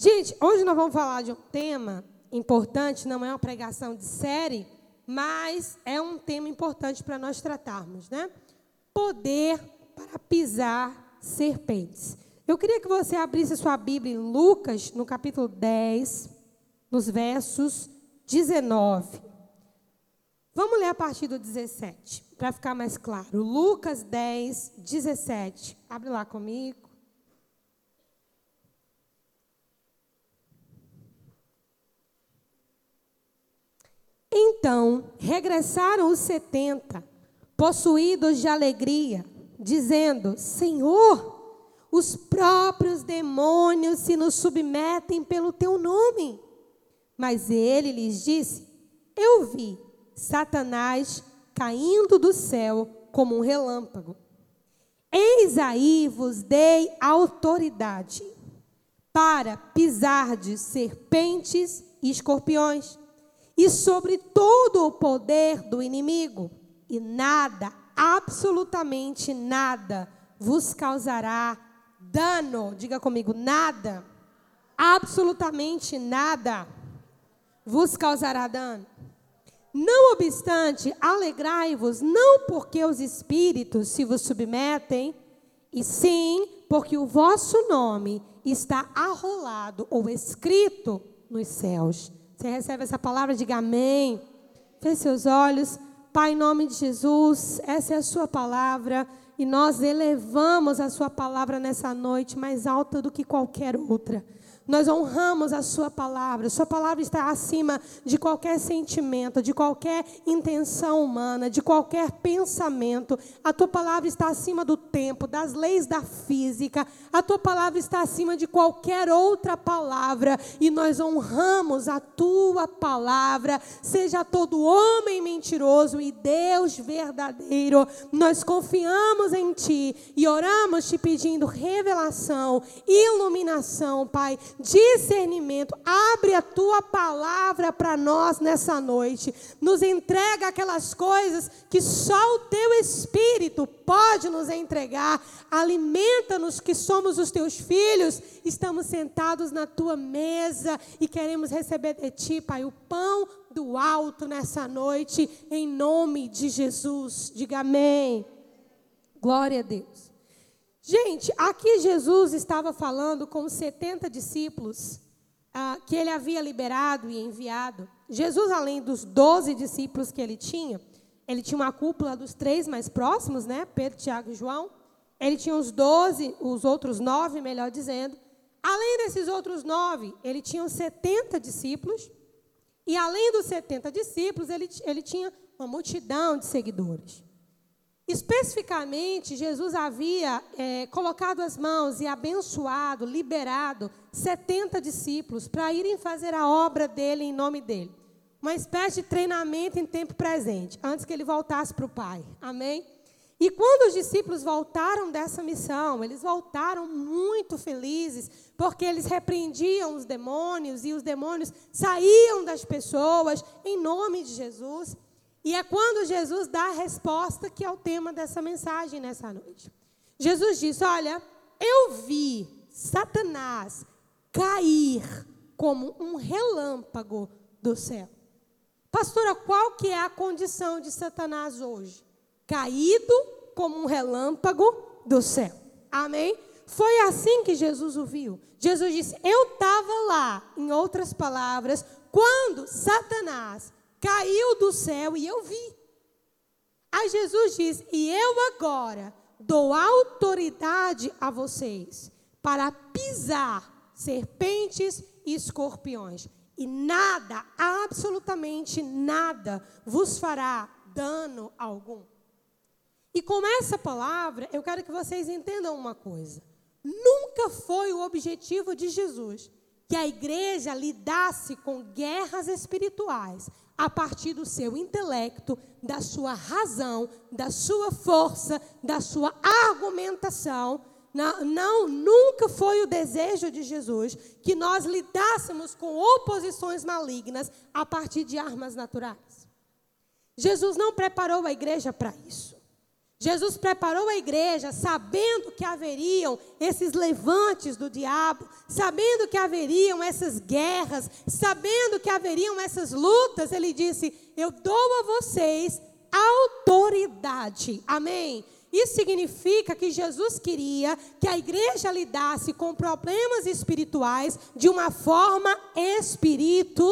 Gente, hoje nós vamos falar de um tema importante, não é uma pregação de série, mas é um tema importante para nós tratarmos, né? Poder para pisar serpentes. Eu queria que você abrisse sua Bíblia em Lucas, no capítulo 10, nos versos 19. Vamos ler a partir do 17, para ficar mais claro. Lucas 10, 17. Abre lá comigo. Então regressaram os setenta, possuídos de alegria, dizendo: Senhor, os próprios demônios se nos submetem pelo teu nome. Mas ele lhes disse: Eu vi Satanás caindo do céu como um relâmpago. Eis aí vos dei autoridade para pisar de serpentes e escorpiões e sobre todo o poder do inimigo, e nada, absolutamente nada, vos causará dano. Diga comigo, nada, absolutamente nada vos causará dano. Não obstante, alegrai-vos, não porque os espíritos se vos submetem, e sim porque o vosso nome está arrolado ou escrito nos céus. Você recebe essa palavra? Diga amém. Feche seus olhos. Pai, em nome de Jesus, essa é a sua palavra. E nós elevamos a sua palavra nessa noite mais alta do que qualquer outra. Nós honramos a Sua palavra. Sua palavra está acima de qualquer sentimento, de qualquer intenção humana, de qualquer pensamento. A Tua palavra está acima do tempo, das leis da física. A Tua palavra está acima de qualquer outra palavra. E nós honramos a Tua palavra. Seja todo homem mentiroso e Deus verdadeiro. Nós confiamos em Ti e oramos te pedindo revelação, iluminação, Pai discernimento. Abre a tua palavra para nós nessa noite. Nos entrega aquelas coisas que só o teu espírito pode nos entregar. Alimenta-nos que somos os teus filhos. Estamos sentados na tua mesa e queremos receber de ti, Pai, o pão do alto nessa noite, em nome de Jesus. Diga amém. Glória a Deus. Gente, aqui Jesus estava falando com os 70 discípulos ah, que ele havia liberado e enviado. Jesus, além dos 12 discípulos que ele tinha, ele tinha uma cúpula dos três mais próximos, né? Pedro, Tiago e João. Ele tinha os 12, os outros nove, melhor dizendo. Além desses outros nove, ele tinha os 70 discípulos. E além dos 70 discípulos, ele, ele tinha uma multidão de seguidores. Especificamente, Jesus havia é, colocado as mãos e abençoado, liberado 70 discípulos para irem fazer a obra dele em nome dele. Uma espécie de treinamento em tempo presente, antes que ele voltasse para o Pai. Amém? E quando os discípulos voltaram dessa missão, eles voltaram muito felizes, porque eles repreendiam os demônios e os demônios saíam das pessoas em nome de Jesus. E é quando Jesus dá a resposta que é o tema dessa mensagem nessa noite. Jesus disse: Olha, eu vi Satanás cair como um relâmpago do céu. Pastora, qual que é a condição de Satanás hoje? Caído como um relâmpago do céu. Amém? Foi assim que Jesus o viu. Jesus disse: Eu estava lá, em outras palavras, quando Satanás caiu do céu e eu vi. Aí Jesus diz: E eu agora dou autoridade a vocês para pisar serpentes e escorpiões, e nada, absolutamente nada, vos fará dano algum. E com essa palavra, eu quero que vocês entendam uma coisa. Nunca foi o objetivo de Jesus que a igreja lidasse com guerras espirituais a partir do seu intelecto, da sua razão, da sua força, da sua argumentação. Não, não, nunca foi o desejo de Jesus que nós lidássemos com oposições malignas a partir de armas naturais. Jesus não preparou a igreja para isso. Jesus preparou a igreja sabendo que haveriam esses levantes do diabo, sabendo que haveriam essas guerras, sabendo que haveriam essas lutas. Ele disse: Eu dou a vocês autoridade. Amém? Isso significa que Jesus queria que a igreja lidasse com problemas espirituais de uma forma espiritual.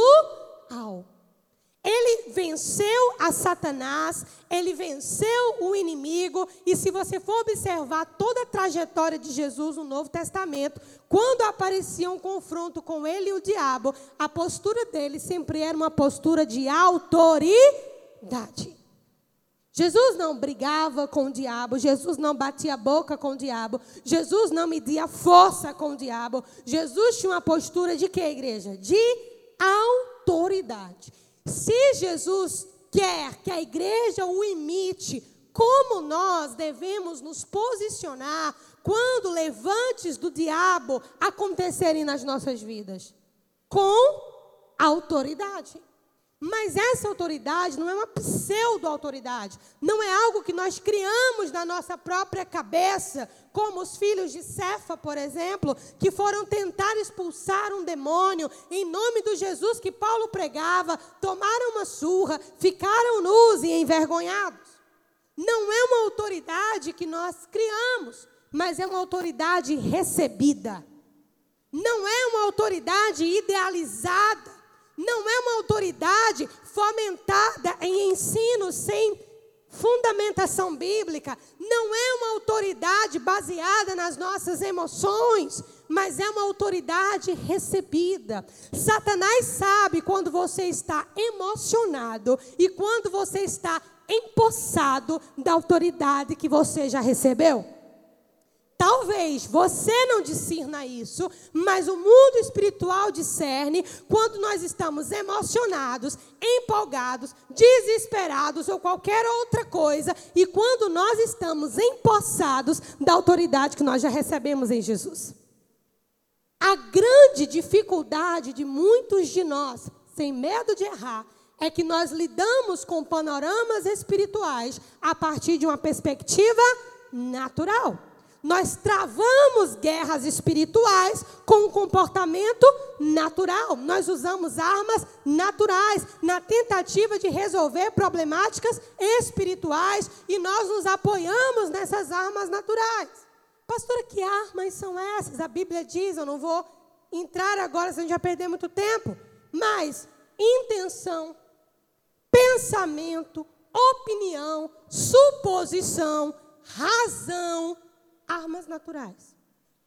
Ele venceu a Satanás, ele venceu o inimigo, e se você for observar toda a trajetória de Jesus no Novo Testamento, quando aparecia um confronto com ele e o diabo, a postura dele sempre era uma postura de autoridade. Jesus não brigava com o diabo, Jesus não batia a boca com o diabo, Jesus não media força com o diabo. Jesus tinha uma postura de que, igreja? De autoridade. Se Jesus quer que a igreja o imite, como nós devemos nos posicionar quando levantes do diabo acontecerem nas nossas vidas? Com autoridade. Mas essa autoridade não é uma pseudo-autoridade, não é algo que nós criamos na nossa própria cabeça, como os filhos de Cefa, por exemplo, que foram tentar expulsar um demônio em nome do Jesus que Paulo pregava, tomaram uma surra, ficaram nus e envergonhados. Não é uma autoridade que nós criamos, mas é uma autoridade recebida. Não é uma autoridade idealizada não é uma autoridade fomentada em ensino sem fundamentação bíblica, não é uma autoridade baseada nas nossas emoções, mas é uma autoridade recebida. Satanás sabe quando você está emocionado e quando você está empossado da autoridade que você já recebeu. Talvez você não discerna isso, mas o mundo espiritual discerne quando nós estamos emocionados, empolgados, desesperados ou qualquer outra coisa, e quando nós estamos empossados da autoridade que nós já recebemos em Jesus. A grande dificuldade de muitos de nós, sem medo de errar, é que nós lidamos com panoramas espirituais a partir de uma perspectiva natural. Nós travamos guerras espirituais com um comportamento natural. Nós usamos armas naturais na tentativa de resolver problemáticas espirituais e nós nos apoiamos nessas armas naturais. Pastora, que armas são essas? A Bíblia diz, eu não vou entrar agora, senão vai perder muito tempo. Mas intenção, pensamento, opinião, suposição, razão, armas naturais.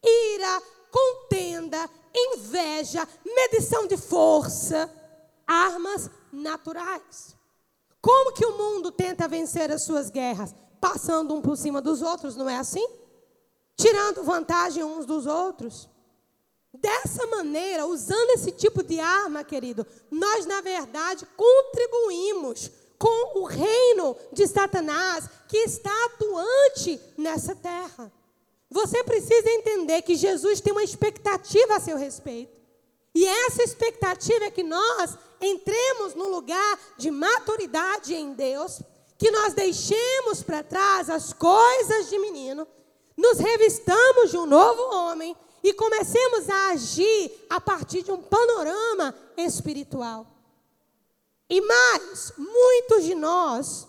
Ira, contenda, inveja, medição de força, armas naturais. Como que o mundo tenta vencer as suas guerras? Passando um por cima dos outros, não é assim? Tirando vantagem uns dos outros. Dessa maneira, usando esse tipo de arma, querido, nós, na verdade, contribuímos com o reino de Satanás que está atuante nessa terra. Você precisa entender que Jesus tem uma expectativa a seu respeito. E essa expectativa é que nós entremos no lugar de maturidade em Deus, que nós deixemos para trás as coisas de menino, nos revistamos de um novo homem e comecemos a agir a partir de um panorama espiritual. E mais, muitos de nós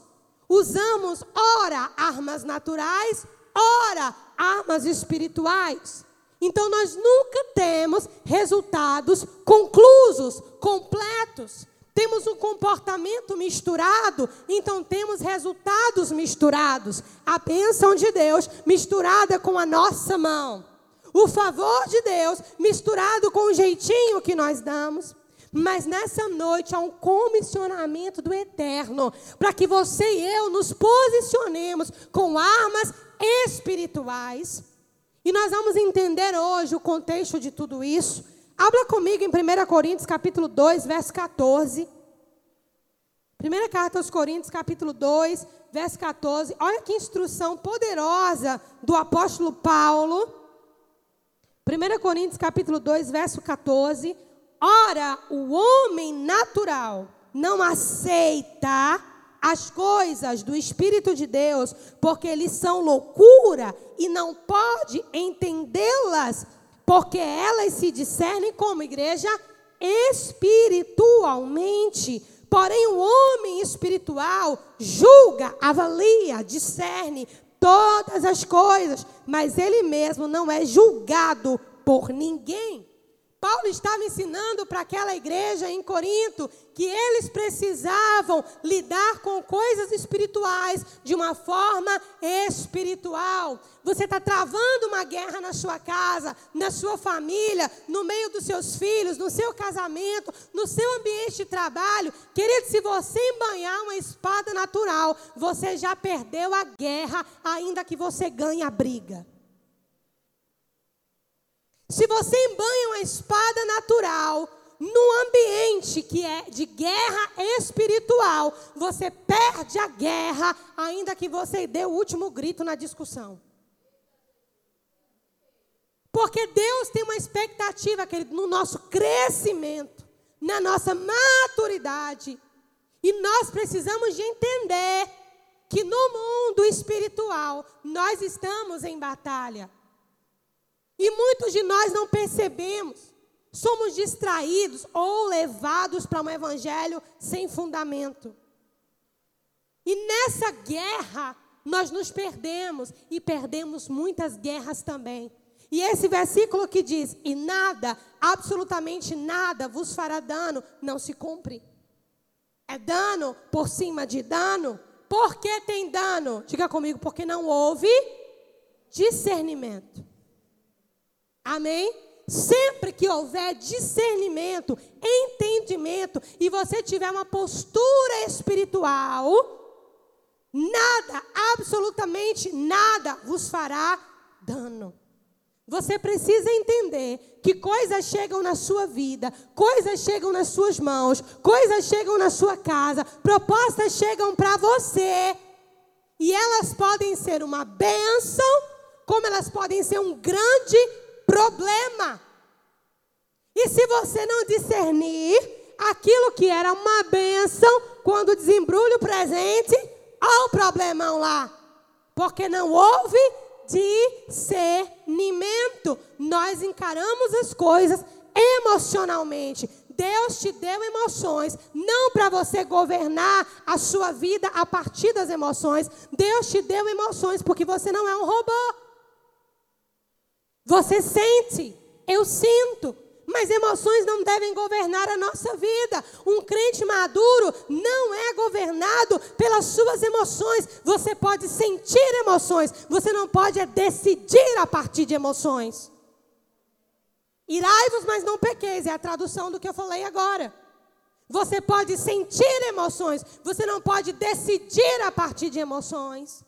usamos, ora, armas naturais, ora, armas espirituais. Então nós nunca temos resultados conclusos, completos. Temos um comportamento misturado, então temos resultados misturados. A bênção de Deus misturada com a nossa mão. O favor de Deus misturado com o jeitinho que nós damos. Mas nessa noite há um comissionamento do eterno para que você e eu nos posicionemos com armas espirituais. E nós vamos entender hoje o contexto de tudo isso. Abra comigo em 1 Coríntios capítulo 2, verso 14. Primeira carta aos Coríntios, capítulo 2, verso 14. Olha que instrução poderosa do apóstolo Paulo. 1 Coríntios, capítulo 2, verso 14. Ora, o homem natural não aceita as coisas do Espírito de Deus, porque eles são loucura e não pode entendê-las, porque elas se discernem como igreja espiritualmente. Porém, o homem espiritual julga, avalia, discerne todas as coisas, mas ele mesmo não é julgado por ninguém. Paulo estava ensinando para aquela igreja em Corinto que eles precisavam lidar com coisas espirituais de uma forma espiritual. Você está travando uma guerra na sua casa, na sua família, no meio dos seus filhos, no seu casamento, no seu ambiente de trabalho. Querido, se você embanhar uma espada natural, você já perdeu a guerra, ainda que você ganhe a briga. Se você embanha uma espada natural num ambiente que é de guerra espiritual, você perde a guerra, ainda que você dê o último grito na discussão. Porque Deus tem uma expectativa, querido, no nosso crescimento, na nossa maturidade. E nós precisamos de entender que no mundo espiritual nós estamos em batalha. E muitos de nós não percebemos. Somos distraídos ou levados para um evangelho sem fundamento. E nessa guerra, nós nos perdemos e perdemos muitas guerras também. E esse versículo que diz: E nada, absolutamente nada vos fará dano, não se cumpre. É dano por cima de dano. Por que tem dano? Diga comigo, porque não houve discernimento. Amém? Sempre que houver discernimento, entendimento e você tiver uma postura espiritual, nada, absolutamente nada vos fará dano. Você precisa entender que coisas chegam na sua vida, coisas chegam nas suas mãos, coisas chegam na sua casa, propostas chegam para você. E elas podem ser uma bênção, como elas podem ser um grande problema. E se você não discernir aquilo que era uma bênção, quando desembrulha o presente, olha o problemão lá. Porque não houve discernimento. Nós encaramos as coisas emocionalmente. Deus te deu emoções, não para você governar a sua vida a partir das emoções. Deus te deu emoções porque você não é um robô. Você sente, eu sinto, mas emoções não devem governar a nossa vida. Um crente maduro não é governado pelas suas emoções. Você pode sentir emoções, você não pode é decidir a partir de emoções. Irai-vos, mas não pequeis, é a tradução do que eu falei agora. Você pode sentir emoções, você não pode decidir a partir de emoções.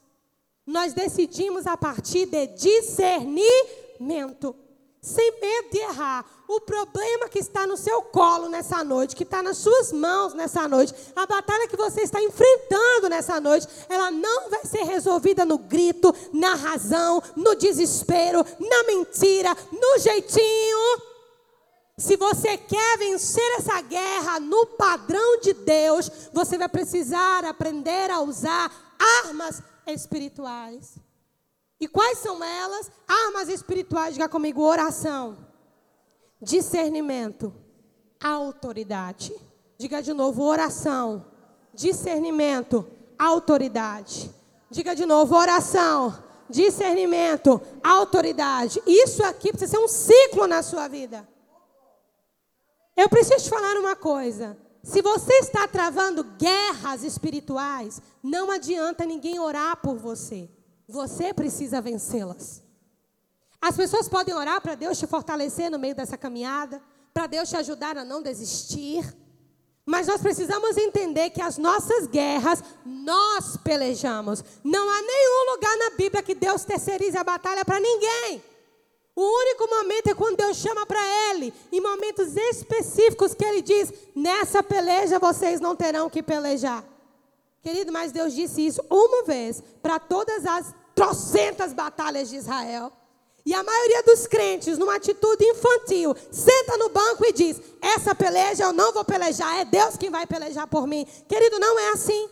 Nós decidimos a partir de discernir sem medo de errar. O problema que está no seu colo nessa noite, que está nas suas mãos nessa noite, a batalha que você está enfrentando nessa noite, ela não vai ser resolvida no grito, na razão, no desespero, na mentira, no jeitinho. Se você quer vencer essa guerra no padrão de Deus, você vai precisar aprender a usar armas espirituais. E quais são elas? Armas espirituais, diga comigo: oração, discernimento, autoridade. Diga de novo: oração, discernimento, autoridade. Diga de novo: oração, discernimento, autoridade. Isso aqui precisa ser um ciclo na sua vida. Eu preciso te falar uma coisa. Se você está travando guerras espirituais, não adianta ninguém orar por você. Você precisa vencê-las. As pessoas podem orar para Deus te fortalecer no meio dessa caminhada, para Deus te ajudar a não desistir. Mas nós precisamos entender que as nossas guerras, nós pelejamos. Não há nenhum lugar na Bíblia que Deus terceirize a batalha para ninguém. O único momento é quando Deus chama para Ele, em momentos específicos que Ele diz: nessa peleja vocês não terão que pelejar. Querido, mas Deus disse isso uma vez para todas as trocentas batalhas de Israel. E a maioria dos crentes, numa atitude infantil, senta no banco e diz: Essa peleja eu não vou pelejar, é Deus quem vai pelejar por mim. Querido, não é assim.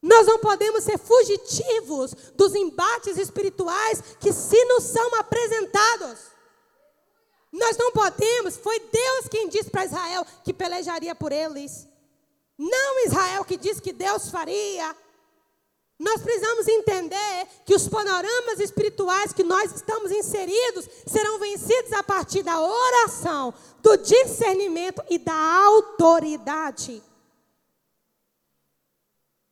Nós não podemos ser fugitivos dos embates espirituais que se nos são apresentados. Nós não podemos, foi Deus quem disse para Israel que pelejaria por eles. Não Israel que disse que Deus faria. Nós precisamos entender que os panoramas espirituais que nós estamos inseridos serão vencidos a partir da oração, do discernimento e da autoridade.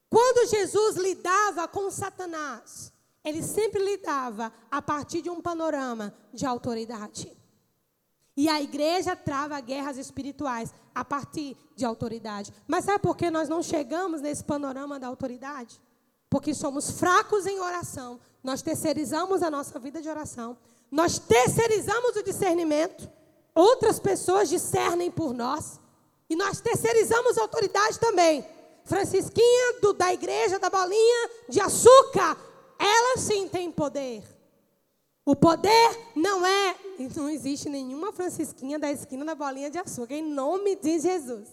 Quando Jesus lidava com Satanás, ele sempre lidava a partir de um panorama de autoridade. E a igreja trava guerras espirituais a partir de autoridade. Mas sabe por que nós não chegamos nesse panorama da autoridade? Porque somos fracos em oração. Nós terceirizamos a nossa vida de oração. Nós terceirizamos o discernimento. Outras pessoas discernem por nós. E nós terceirizamos a autoridade também. Francisquinha do, da igreja da bolinha de açúcar, ela sim tem poder. O poder não é, não existe nenhuma Francisquinha da esquina da bolinha de açúcar, em nome de Jesus.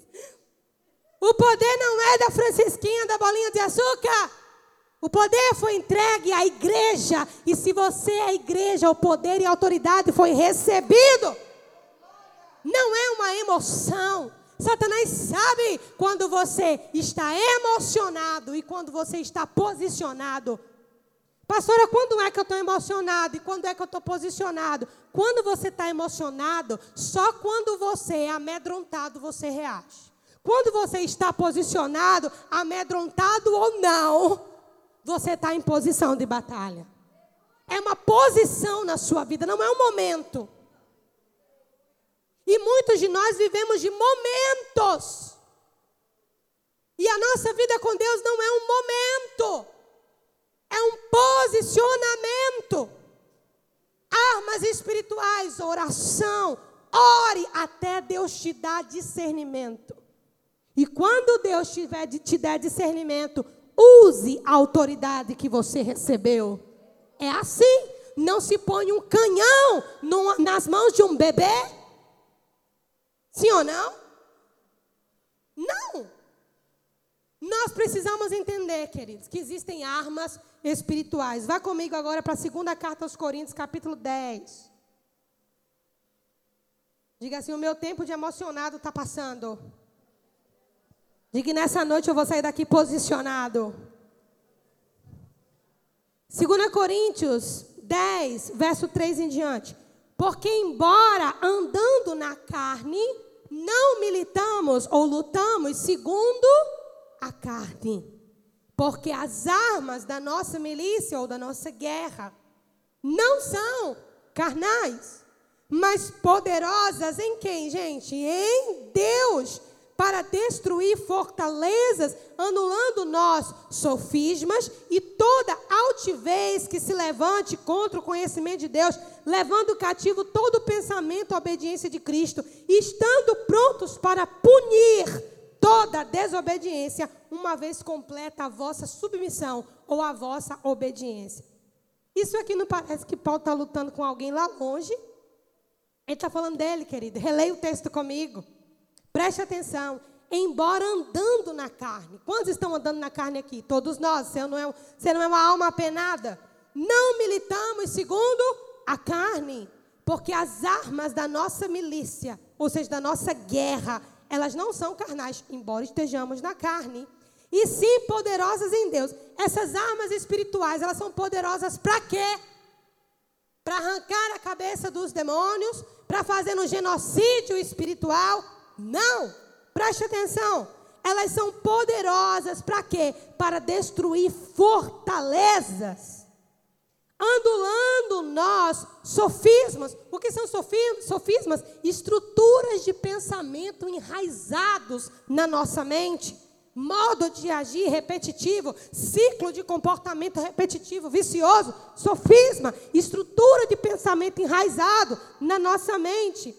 O poder não é da Francisquinha da bolinha de açúcar. O poder foi entregue à igreja. E se você é a igreja, o poder e a autoridade foi recebido. Não é uma emoção. Satanás sabe quando você está emocionado e quando você está posicionado. Pastora, quando é que eu estou emocionado e quando é que eu estou posicionado? Quando você está emocionado, só quando você é amedrontado você reage. Quando você está posicionado, amedrontado ou não, você está em posição de batalha. É uma posição na sua vida, não é um momento. E muitos de nós vivemos de momentos. E a nossa vida com Deus não é um momento, é um posicionamento. Armas espirituais, oração, ore até Deus te dar discernimento. E quando Deus te der discernimento, use a autoridade que você recebeu. É assim. Não se põe um canhão no, nas mãos de um bebê Sim ou não? Não. Nós precisamos entender, queridos, que existem armas espirituais. Vá comigo agora para a segunda carta aos Coríntios, capítulo 10. Diga assim: o meu tempo de emocionado está passando. Diga nessa noite eu vou sair daqui posicionado. 2 Coríntios 10, verso 3 em diante. Porque, embora andando na carne, não militamos ou lutamos segundo a carne. Porque as armas da nossa milícia ou da nossa guerra não são carnais, mas poderosas em quem, gente? Em Deus para destruir fortalezas, anulando nós sofismas e toda altivez que se levante contra o conhecimento de Deus, levando cativo todo pensamento à obediência de Cristo, estando prontos para punir toda desobediência, uma vez completa a vossa submissão ou a vossa obediência. Isso aqui não parece que Paulo está lutando com alguém lá longe? Ele está falando dele, querido. Releia o texto comigo. Preste atenção. Embora andando na carne. Quantos estão andando na carne aqui? Todos nós. Você não é, você não é uma alma apenada. Não militamos segundo a carne. Porque as armas da nossa milícia, ou seja, da nossa guerra, elas não são carnais, embora estejamos na carne. E sim poderosas em Deus. Essas armas espirituais, elas são poderosas para quê? Para arrancar a cabeça dos demônios, para fazer um genocídio espiritual, não, preste atenção. Elas são poderosas para quê? Para destruir fortalezas. Andulando nós sofismas. O que são sofismas? Estruturas de pensamento enraizados na nossa mente. Modo de agir repetitivo, ciclo de comportamento repetitivo, vicioso, sofisma, estrutura de pensamento enraizado na nossa mente.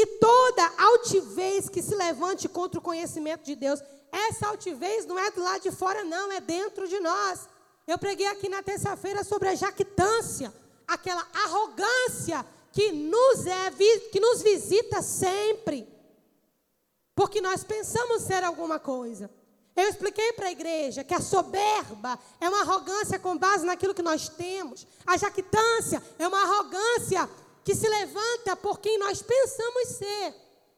E toda altivez que se levante contra o conhecimento de Deus, essa altivez não é do lado de fora, não, é dentro de nós. Eu preguei aqui na terça-feira sobre a jactância, aquela arrogância que nos, é, que nos visita sempre. Porque nós pensamos ser alguma coisa. Eu expliquei para a igreja que a soberba é uma arrogância com base naquilo que nós temos. A jactância é uma arrogância que se levanta por quem nós pensamos ser.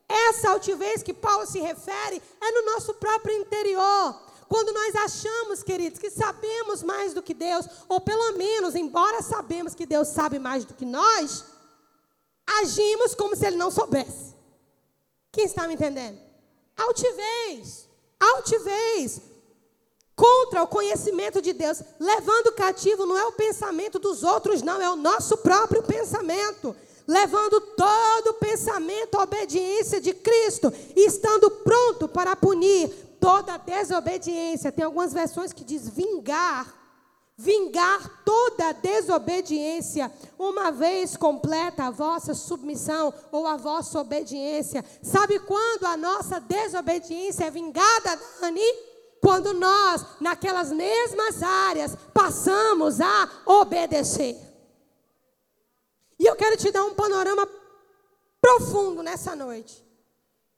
Essa altivez que Paulo se refere é no nosso próprio interior. Quando nós achamos, queridos, que sabemos mais do que Deus, ou pelo menos, embora sabemos que Deus sabe mais do que nós, agimos como se Ele não soubesse. Quem está me entendendo? Altivez, altivez contra o conhecimento de Deus, levando cativo não é o pensamento dos outros, não, é o nosso próprio pensamento levando todo pensamento à obediência de Cristo e estando pronto para punir toda desobediência. Tem algumas versões que diz vingar. Vingar toda desobediência, uma vez completa a vossa submissão ou a vossa obediência. Sabe quando a nossa desobediência é vingada, Dani? Quando nós, naquelas mesmas áreas, passamos a obedecer. E eu quero te dar um panorama profundo nessa noite.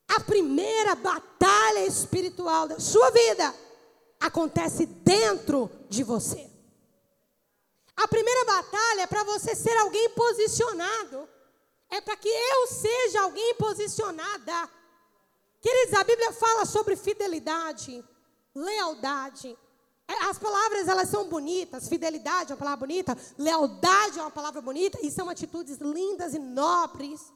A primeira batalha espiritual da sua vida acontece dentro de você. A primeira batalha é para você ser alguém posicionado. É para que eu seja alguém posicionada. Queridos, a Bíblia fala sobre fidelidade, lealdade. É, as palavras elas são bonitas, fidelidade é uma palavra bonita, lealdade é uma palavra bonita e são atitudes lindas e nobres.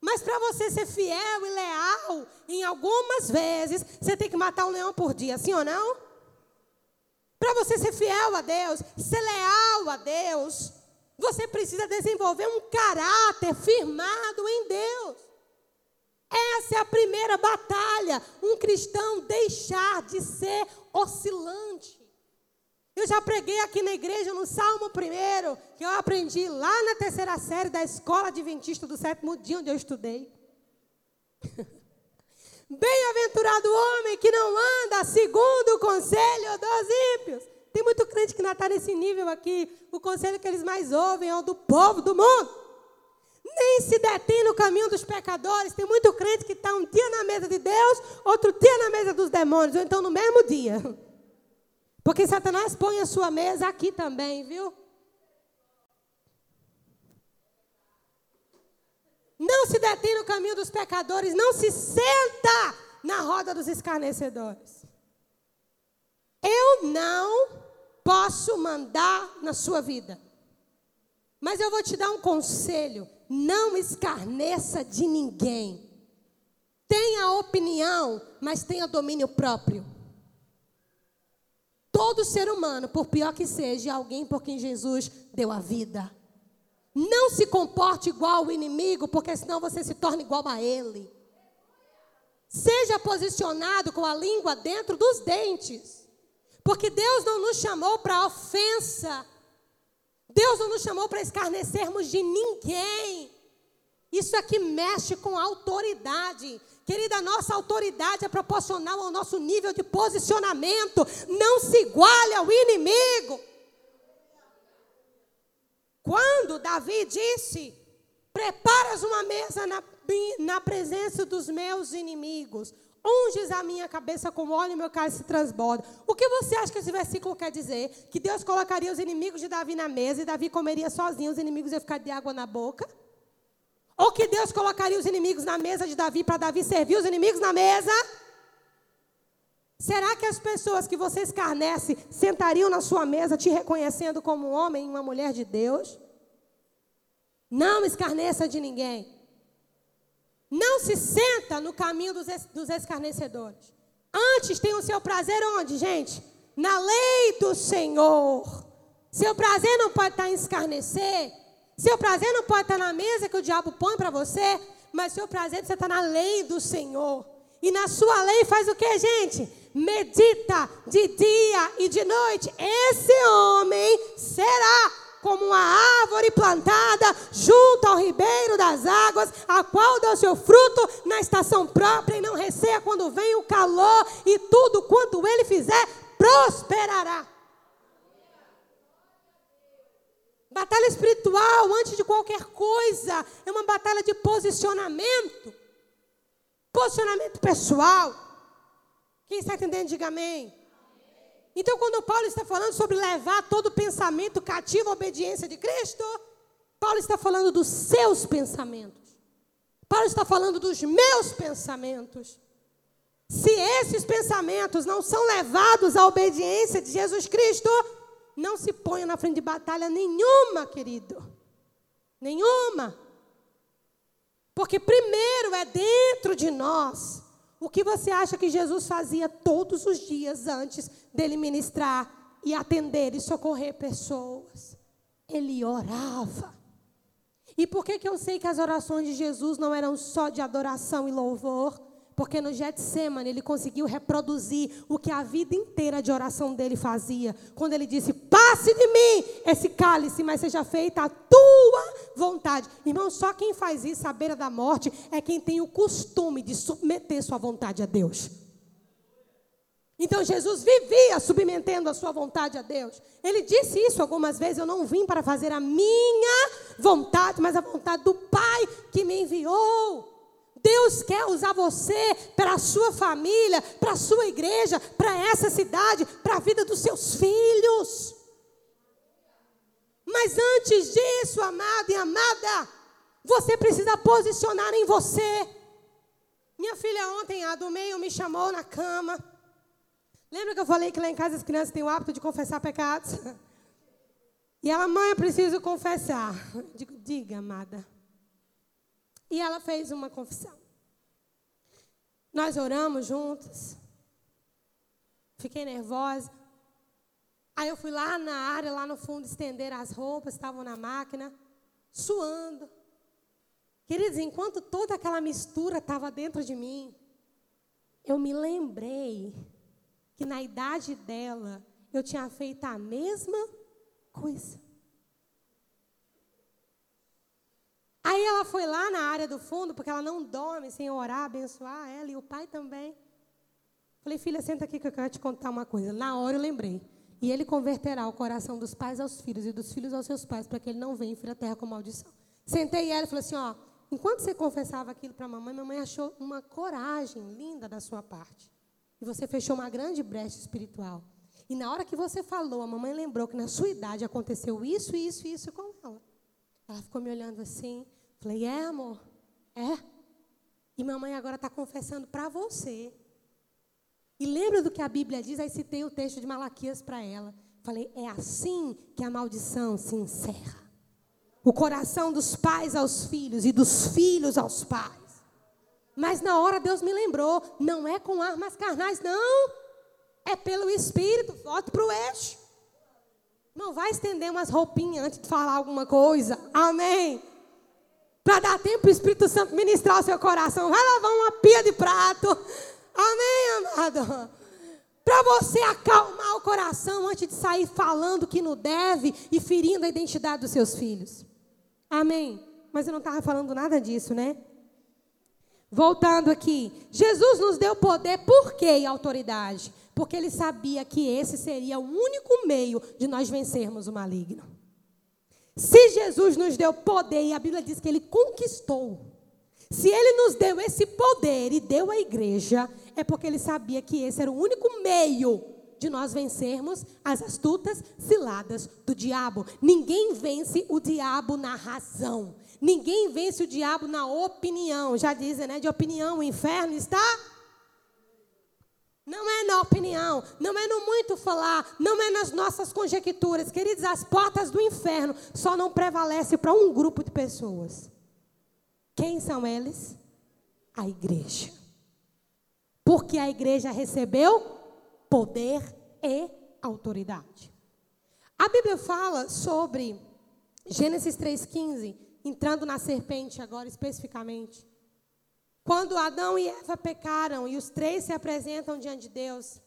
Mas para você ser fiel e leal, em algumas vezes, você tem que matar um leão por dia, sim ou não? Para você ser fiel a Deus, ser leal a Deus, você precisa desenvolver um caráter firmado em Deus. Essa é a primeira batalha. Um cristão deixar de ser oscilante. Eu já preguei aqui na igreja no Salmo primeiro, que eu aprendi lá na terceira série da Escola Adventista do sétimo dia, onde eu estudei. Bem-aventurado o homem que não anda segundo o conselho dos ímpios. Tem muito crente que não está nesse nível aqui. O conselho que eles mais ouvem é o do povo do mundo. Nem se detém no caminho dos pecadores. Tem muito crente que está um dia na mesa de Deus, outro dia na mesa dos demônios, ou então no mesmo dia. Porque Satanás põe a sua mesa aqui também, viu? Não se detém no caminho dos pecadores, não se senta na roda dos escarnecedores. Eu não posso mandar na sua vida. Mas eu vou te dar um conselho: não escarneça de ninguém. Tenha opinião, mas tenha domínio próprio. Todo ser humano, por pior que seja, é alguém por quem Jesus deu a vida. Não se comporte igual ao inimigo, porque senão você se torna igual a ele. Seja posicionado com a língua dentro dos dentes. Porque Deus não nos chamou para ofensa. Deus não nos chamou para escarnecermos de ninguém. Isso aqui mexe com autoridade. Querida, nossa autoridade é proporcional ao nosso nível de posicionamento. Não se iguale ao inimigo. Quando Davi disse: Preparas uma mesa na, na presença dos meus inimigos, unges a minha cabeça com óleo e meu cálice se transborda. O que você acha que esse versículo quer dizer? Que Deus colocaria os inimigos de Davi na mesa e Davi comeria sozinho, os inimigos iam ficar de água na boca? Ou que Deus colocaria os inimigos na mesa de Davi para Davi servir os inimigos na mesa? Será que as pessoas que você escarnece sentariam na sua mesa te reconhecendo como um homem e uma mulher de Deus? Não escarneça de ninguém. Não se senta no caminho dos, dos escarnecedores. Antes tem o seu prazer onde, gente? Na lei do Senhor. Seu prazer não pode estar em escarnecer, seu prazer não pode estar na mesa que o diabo põe para você, mas seu prazer você estar na lei do Senhor. E na sua lei faz o que, gente? Medita de dia e de noite. Esse homem será como uma árvore plantada junto ao ribeiro das águas, a qual dá o seu fruto na estação própria e não receia quando vem o calor, e tudo quanto ele fizer prosperará. Batalha espiritual, antes de qualquer coisa, é uma batalha de posicionamento. Posicionamento pessoal. Quem está entendendo, diga amém. Então, quando Paulo está falando sobre levar todo pensamento cativo à obediência de Cristo, Paulo está falando dos seus pensamentos. Paulo está falando dos meus pensamentos. Se esses pensamentos não são levados à obediência de Jesus Cristo, não se ponha na frente de batalha nenhuma, querido. Nenhuma. Porque primeiro é dentro de nós. O que você acha que Jesus fazia todos os dias antes dele ministrar e atender e socorrer pessoas? Ele orava. E por que, que eu sei que as orações de Jesus não eram só de adoração e louvor? Porque no Getsemane ele conseguiu reproduzir o que a vida inteira de oração dele fazia. Quando ele disse: Passe de mim esse cálice, mas seja feita a tua vontade. Irmão, só quem faz isso à beira da morte é quem tem o costume de submeter sua vontade a Deus. Então Jesus vivia submetendo a sua vontade a Deus. Ele disse isso algumas vezes: Eu não vim para fazer a minha vontade, mas a vontade do Pai que me enviou. Deus quer usar você para a sua família, para a sua igreja, para essa cidade, para a vida dos seus filhos. Mas antes disso, amado e amada, você precisa posicionar em você. Minha filha ontem, a do meio, me chamou na cama. Lembra que eu falei que lá em casa as crianças têm o hábito de confessar pecados? E ela, mãe, eu preciso confessar. Digo, diga, amada. E ela fez uma confissão. Nós oramos juntas. Fiquei nervosa. Aí eu fui lá na área, lá no fundo, estender as roupas, estavam na máquina, suando. Queridos, enquanto toda aquela mistura estava dentro de mim, eu me lembrei que na idade dela eu tinha feito a mesma coisa. Aí ela foi lá na área do fundo, porque ela não dorme sem orar, abençoar ela e o pai também. Falei, filha, senta aqui que eu quero te contar uma coisa. Na hora eu lembrei. E ele converterá o coração dos pais aos filhos e dos filhos aos seus pais, para que ele não venha em a terra com maldição. Sentei ela e falei assim: ó, enquanto você confessava aquilo para a mamãe, mamãe achou uma coragem linda da sua parte. E você fechou uma grande brecha espiritual. E na hora que você falou, a mamãe lembrou que na sua idade aconteceu isso, isso e isso com ela. Ela ficou me olhando assim. Falei, é, amor? É? E mamãe agora está confessando para você. E lembra do que a Bíblia diz? Aí citei o texto de Malaquias para ela. Falei, é assim que a maldição se encerra. O coração dos pais aos filhos e dos filhos aos pais. Mas na hora Deus me lembrou, não é com armas carnais, não. É pelo Espírito. Volte para o eixo. Não vai estender umas roupinhas antes de falar alguma coisa. Amém. Para dar tempo para o Espírito Santo ministrar o seu coração. Vai lavar uma pia de prato. Amém, amado. Para você acalmar o coração antes de sair falando que não deve e ferindo a identidade dos seus filhos. Amém. Mas eu não estava falando nada disso, né? Voltando aqui. Jesus nos deu poder por quê e autoridade? Porque ele sabia que esse seria o único meio de nós vencermos o maligno. Se Jesus nos deu poder, e a Bíblia diz que ele conquistou, se ele nos deu esse poder e deu à igreja, é porque ele sabia que esse era o único meio de nós vencermos as astutas ciladas do diabo. Ninguém vence o diabo na razão. Ninguém vence o diabo na opinião. Já dizem, né? De opinião, o inferno está não é na opinião, não é no muito falar, não é nas nossas conjecturas. Queridos, as portas do inferno só não prevalecem para um grupo de pessoas. Quem são eles? A igreja. Porque a igreja recebeu poder e autoridade. A Bíblia fala sobre Gênesis 3,15, entrando na serpente agora especificamente. Quando Adão e Eva pecaram e os três se apresentam diante de Deus,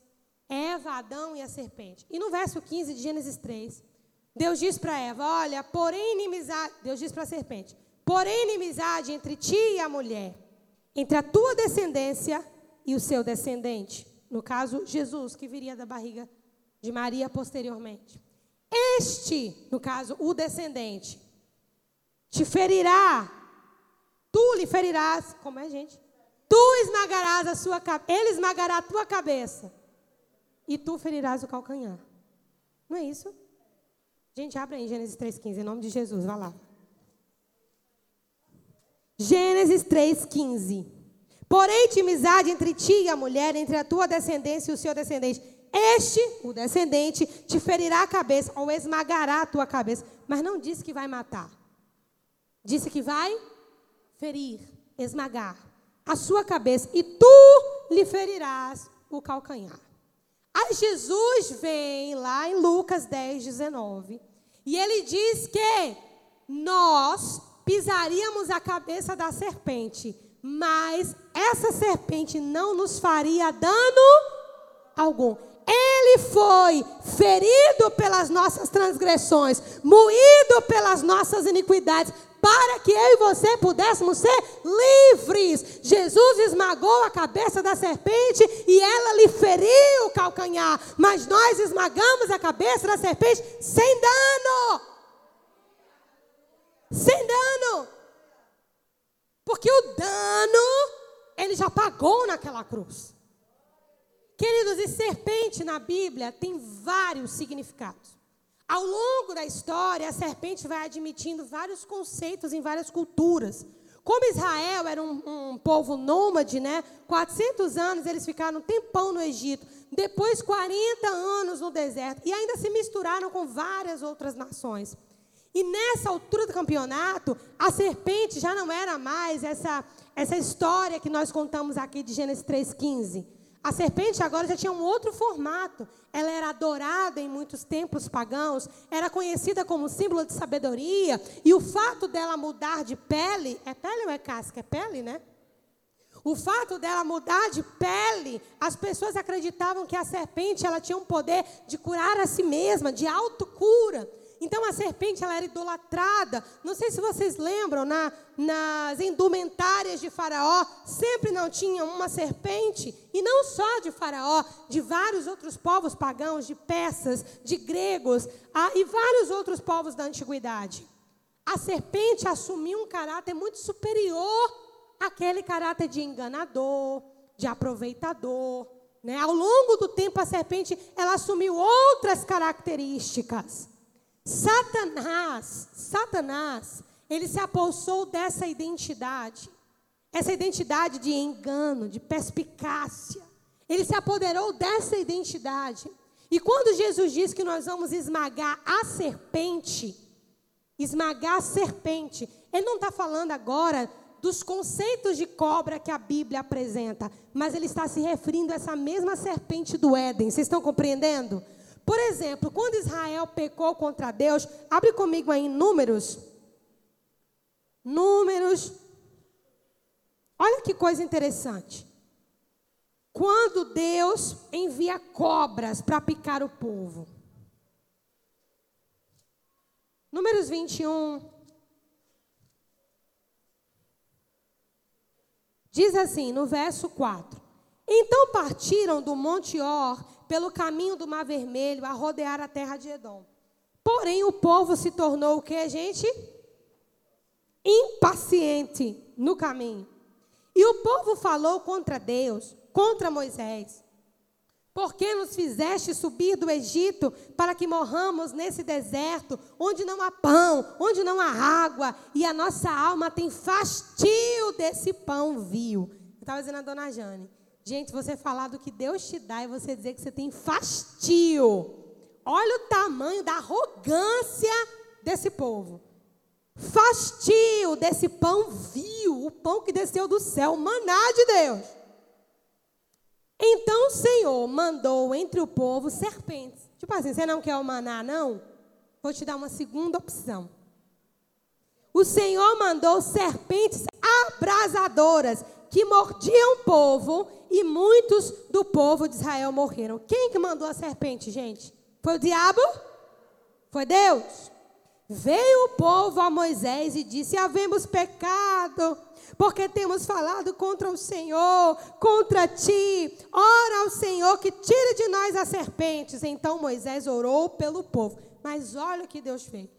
Eva, Adão e a serpente. E no verso 15 de Gênesis 3, Deus diz para Eva: Olha, porém inimizade, Deus diz para a serpente: Porém inimizade entre ti e a mulher, entre a tua descendência e o seu descendente. No caso, Jesus, que viria da barriga de Maria posteriormente. Este, no caso, o descendente, te ferirá Tu lhe ferirás. Como é, gente? Tu esmagarás a sua cabeça, ele esmagará a tua cabeça, e tu ferirás o calcanhar. Não é isso? Gente, abre aí Gênesis 3,15, em nome de Jesus, vai lá. Gênesis 3,15. Porém, intimidade entre ti e a mulher, entre a tua descendência e o seu descendente. Este, o descendente, te ferirá a cabeça ou esmagará a tua cabeça. Mas não disse que vai matar. Disse que vai ferir, esmagar a sua cabeça. E tu lhe ferirás o calcanhar. Aí Jesus vem lá em Lucas 10, 19. E ele diz que nós pisaríamos a cabeça da serpente, mas essa serpente não nos faria dano algum. Ele foi ferido pelas nossas transgressões, moído pelas nossas iniquidades, para que eu e você pudéssemos ser livres. Jesus esmagou a cabeça da serpente e ela lhe feriu o calcanhar, mas nós esmagamos a cabeça da serpente sem dano. Sem dano. Porque o dano ele já pagou naquela cruz. Queridos, e serpente na Bíblia tem vários significados. Ao longo da história, a serpente vai admitindo vários conceitos em várias culturas. Como Israel era um, um, povo nômade, né? 400 anos eles ficaram um tempão no Egito, depois 40 anos no deserto e ainda se misturaram com várias outras nações. E nessa altura do campeonato, a serpente já não era mais essa, essa história que nós contamos aqui de Gênesis 3,15. A serpente agora já tinha um outro formato. Ela era adorada em muitos templos pagãos, era conhecida como símbolo de sabedoria, e o fato dela mudar de pele, é pele ou é casca? É pele, né? O fato dela mudar de pele, as pessoas acreditavam que a serpente ela tinha um poder de curar a si mesma, de autocura. Então a serpente ela era idolatrada. Não sei se vocês lembram, na, nas indumentárias de Faraó, sempre não tinha uma serpente, e não só de Faraó, de vários outros povos pagãos, de peças, de gregos ah, e vários outros povos da antiguidade. A serpente assumiu um caráter muito superior àquele caráter de enganador, de aproveitador. Né? Ao longo do tempo, a serpente ela assumiu outras características. Satanás, Satanás, ele se apossou dessa identidade, essa identidade de engano, de perspicácia. Ele se apoderou dessa identidade. E quando Jesus diz que nós vamos esmagar a serpente, esmagar a serpente, ele não está falando agora dos conceitos de cobra que a Bíblia apresenta, mas ele está se referindo a essa mesma serpente do Éden. Vocês estão compreendendo? Por exemplo, quando Israel pecou contra Deus, abre comigo aí Números. Números. Olha que coisa interessante. Quando Deus envia cobras para picar o povo. Números 21. Diz assim, no verso 4: Então partiram do Monte Or pelo caminho do Mar Vermelho a rodear a terra de Edom. Porém, o povo se tornou o que, gente? Impaciente no caminho. E o povo falou contra Deus, contra Moisés. Por que nos fizeste subir do Egito para que morramos nesse deserto, onde não há pão, onde não há água, e a nossa alma tem fastio desse pão vil? Eu estava dizendo a dona Jane. Gente, você falar do que Deus te dá e você dizer que você tem fastio. Olha o tamanho da arrogância desse povo. Fastio desse pão vil, o pão que desceu do céu, o maná de Deus. Então o Senhor mandou entre o povo serpentes. Tipo assim, você não quer o maná, não? Vou te dar uma segunda opção. O Senhor mandou serpentes abrasadoras que mordiam o povo e muitos do povo de Israel morreram. Quem que mandou a serpente, gente? Foi o diabo? Foi Deus? Veio o povo a Moisés e disse: Havemos pecado, porque temos falado contra o Senhor, contra ti. Ora ao Senhor que tire de nós as serpentes. Então Moisés orou pelo povo. Mas olha o que Deus fez.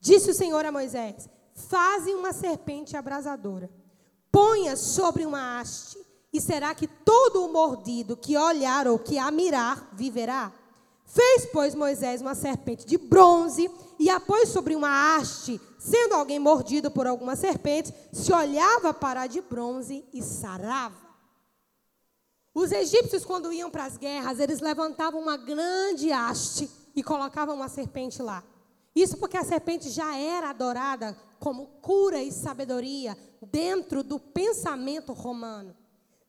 Disse o Senhor a Moisés: Faze uma serpente abrasadora ponha sobre uma haste, e será que todo o mordido que olhar ou que a mirar viverá? Fez, pois, Moisés uma serpente de bronze e a pôs sobre uma haste. Sendo alguém mordido por alguma serpente, se olhava para a de bronze e sarava. Os egípcios, quando iam para as guerras, eles levantavam uma grande haste e colocavam uma serpente lá. Isso porque a serpente já era adorada como cura e sabedoria dentro do pensamento romano.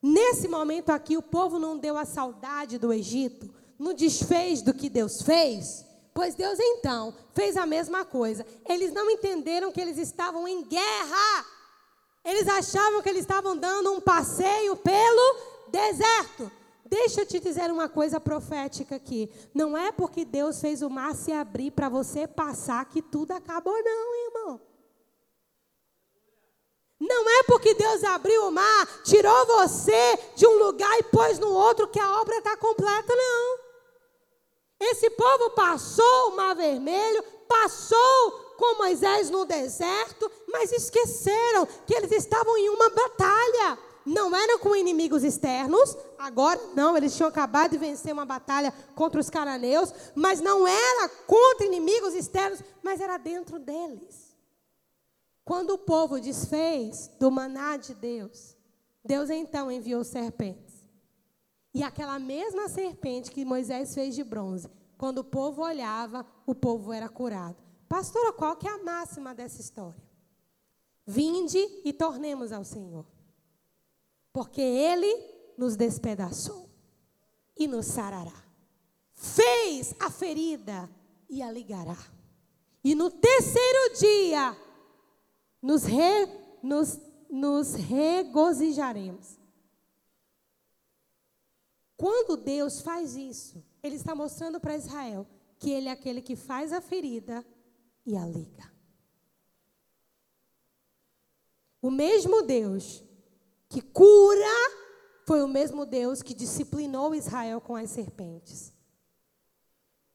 Nesse momento aqui, o povo não deu a saudade do Egito, não desfez do que Deus fez, pois Deus então fez a mesma coisa. Eles não entenderam que eles estavam em guerra. Eles achavam que eles estavam dando um passeio pelo deserto. Deixa eu te dizer uma coisa profética aqui. Não é porque Deus fez o mar se abrir para você passar que tudo acabou, não, irmão. Não é porque Deus abriu o mar, tirou você de um lugar e pôs no outro que a obra está completa, não. Esse povo passou o mar vermelho, passou com Moisés no deserto, mas esqueceram que eles estavam em uma batalha. Não eram com inimigos externos, agora não, eles tinham acabado de vencer uma batalha contra os cananeus, mas não era contra inimigos externos, mas era dentro deles. Quando o povo desfez do maná de Deus, Deus então enviou serpentes. E aquela mesma serpente que Moisés fez de bronze, quando o povo olhava, o povo era curado. Pastora, qual que é a máxima dessa história? Vinde e tornemos ao Senhor. Porque Ele nos despedaçou e nos sarará. Fez a ferida e a ligará. E no terceiro dia nos, re, nos, nos regozijaremos. Quando Deus faz isso, Ele está mostrando para Israel que Ele é aquele que faz a ferida e a liga. O mesmo Deus que cura foi o mesmo Deus que disciplinou Israel com as serpentes.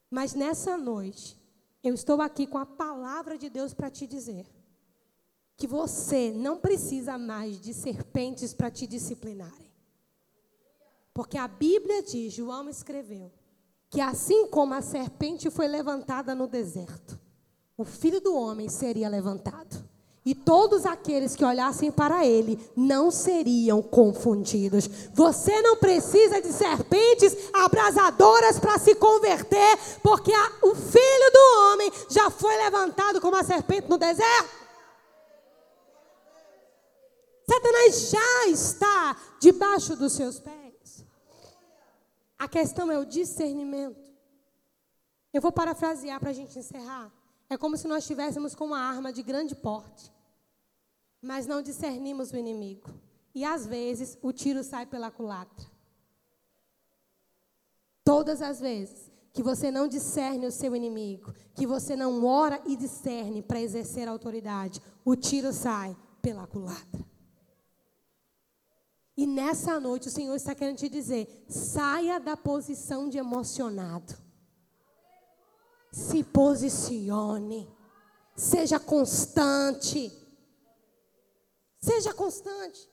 Mas nessa noite, eu estou aqui com a palavra de Deus para te dizer que você não precisa mais de serpentes para te disciplinarem. Porque a Bíblia diz, João escreveu, que assim como a serpente foi levantada no deserto, o filho do homem seria levantado. E todos aqueles que olhassem para ele não seriam confundidos. Você não precisa de serpentes abrasadoras para se converter, porque a, o filho do homem já foi levantado como a serpente no deserto. Satanás já está debaixo dos seus pés. A questão é o discernimento. Eu vou parafrasear para a gente encerrar. É como se nós estivéssemos com uma arma de grande porte, mas não discernimos o inimigo. E às vezes o tiro sai pela culatra. Todas as vezes que você não discerne o seu inimigo, que você não ora e discerne para exercer autoridade, o tiro sai pela culatra. E nessa noite o Senhor está querendo te dizer: saia da posição de emocionado. Se posicione. Seja constante. Seja constante.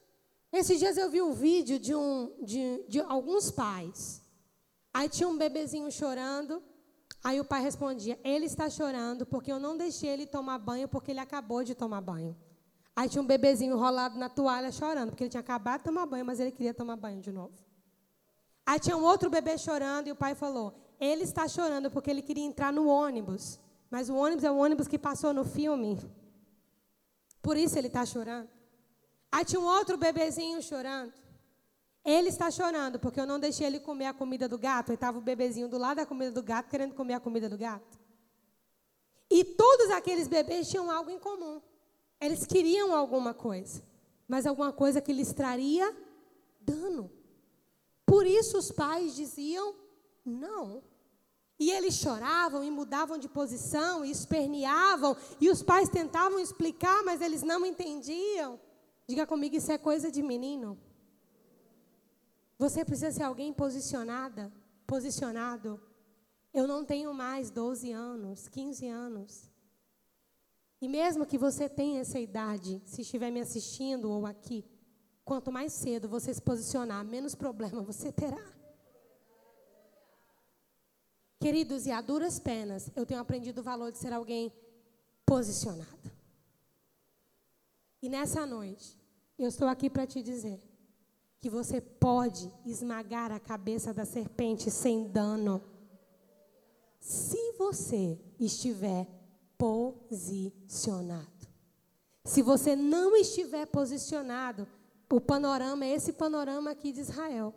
Esses dias eu vi um vídeo de, um, de, de alguns pais. Aí tinha um bebezinho chorando. Aí o pai respondia: Ele está chorando porque eu não deixei ele tomar banho porque ele acabou de tomar banho. Aí tinha um bebezinho enrolado na toalha chorando, porque ele tinha acabado de tomar banho, mas ele queria tomar banho de novo. Aí tinha um outro bebê chorando e o pai falou: Ele está chorando porque ele queria entrar no ônibus. Mas o ônibus é o ônibus que passou no filme. Por isso ele está chorando. Aí tinha um outro bebezinho chorando. Ele está chorando porque eu não deixei ele comer a comida do gato. Aí estava o bebezinho do lado da comida do gato querendo comer a comida do gato. E todos aqueles bebês tinham algo em comum. Eles queriam alguma coisa, mas alguma coisa que lhes traria dano. Por isso os pais diziam não. E eles choravam e mudavam de posição e esperneavam, e os pais tentavam explicar, mas eles não entendiam. Diga comigo, isso é coisa de menino. Você precisa ser alguém posicionada, posicionado. Eu não tenho mais 12 anos, 15 anos. E mesmo que você tenha essa idade, se estiver me assistindo ou aqui, quanto mais cedo você se posicionar, menos problema você terá. Queridos, e a duras penas, eu tenho aprendido o valor de ser alguém posicionado. E nessa noite, eu estou aqui para te dizer que você pode esmagar a cabeça da serpente sem dano. Se você estiver posicionado. Se você não estiver posicionado, o panorama é esse panorama aqui de Israel.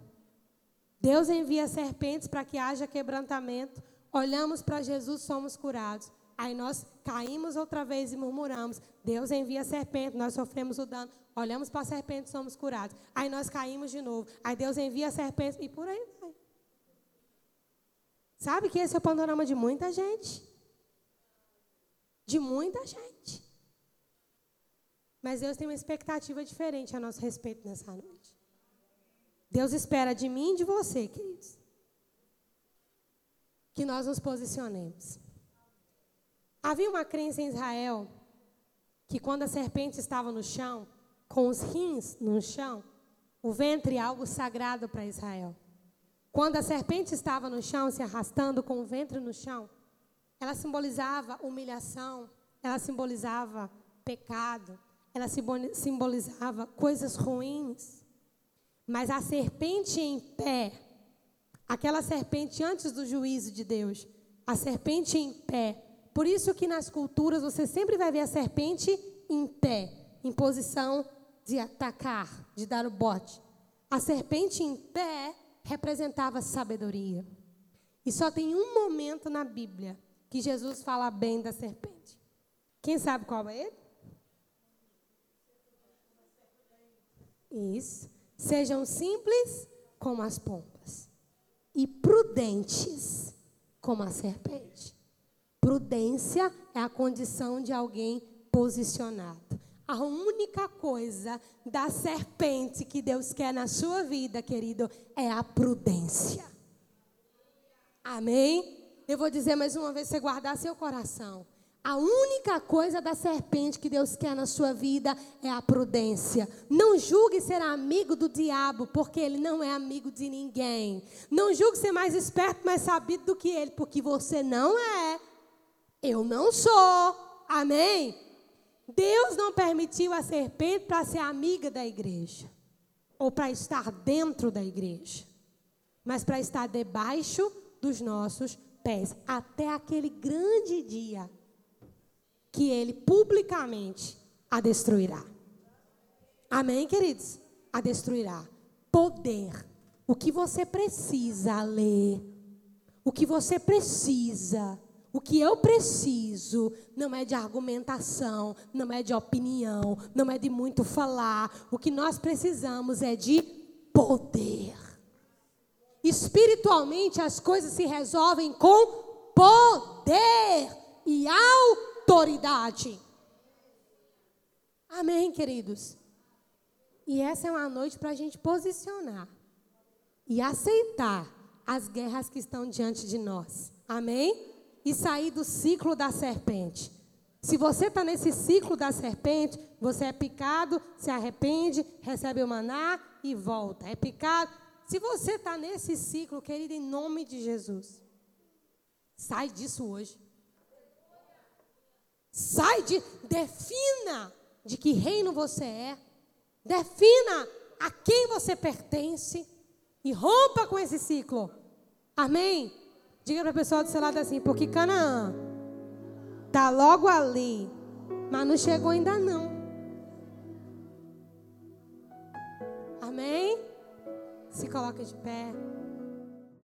Deus envia serpentes para que haja quebrantamento. Olhamos para Jesus, somos curados. Aí nós caímos outra vez e murmuramos. Deus envia serpente, nós sofremos o dano. Olhamos para a serpente, somos curados. Aí nós caímos de novo. Aí Deus envia serpentes e por aí vai. Sabe que esse é o panorama de muita gente? De muita gente. Mas Deus tem uma expectativa diferente a nosso respeito nessa noite. Deus espera de mim e de você, queridos, que nós nos posicionemos. Havia uma crença em Israel que quando a serpente estava no chão, com os rins no chão, o ventre é algo sagrado para Israel. Quando a serpente estava no chão, se arrastando com o ventre no chão, ela simbolizava humilhação, ela simbolizava pecado, ela simbolizava coisas ruins. Mas a serpente em pé, aquela serpente antes do juízo de Deus, a serpente em pé. Por isso que nas culturas você sempre vai ver a serpente em pé, em posição de atacar, de dar o bote. A serpente em pé representava sabedoria. E só tem um momento na Bíblia que Jesus fala bem da serpente. Quem sabe qual é ele? Isso. Sejam simples como as pompas e prudentes como a serpente. Prudência é a condição de alguém posicionado. A única coisa da serpente que Deus quer na sua vida, querido, é a prudência. Amém? Eu vou dizer mais uma vez, você guardar seu coração. A única coisa da serpente que Deus quer na sua vida é a prudência. Não julgue ser amigo do diabo, porque ele não é amigo de ninguém. Não julgue ser mais esperto, mais sabido do que ele, porque você não é. Eu não sou. Amém? Deus não permitiu a serpente para ser amiga da igreja, ou para estar dentro da igreja, mas para estar debaixo dos nossos pés, até aquele grande dia que ele publicamente a destruirá. Amém, queridos? A destruirá. Poder. O que você precisa ler, o que você precisa, o que eu preciso, não é de argumentação, não é de opinião, não é de muito falar. O que nós precisamos é de poder. Espiritualmente, as coisas se resolvem com poder e autoridade. Amém, queridos? E essa é uma noite para a gente posicionar e aceitar as guerras que estão diante de nós. Amém? E sair do ciclo da serpente. Se você está nesse ciclo da serpente, você é picado, se arrepende, recebe o maná e volta. É picado, se você está nesse ciclo, querido, em nome de Jesus, sai disso hoje. Sai de. Defina de que reino você é. Defina a quem você pertence. E rompa com esse ciclo. Amém? Diga para a pessoa do seu lado assim, porque Canaã está logo ali, mas não chegou ainda não. Amém? Se coloque de pé.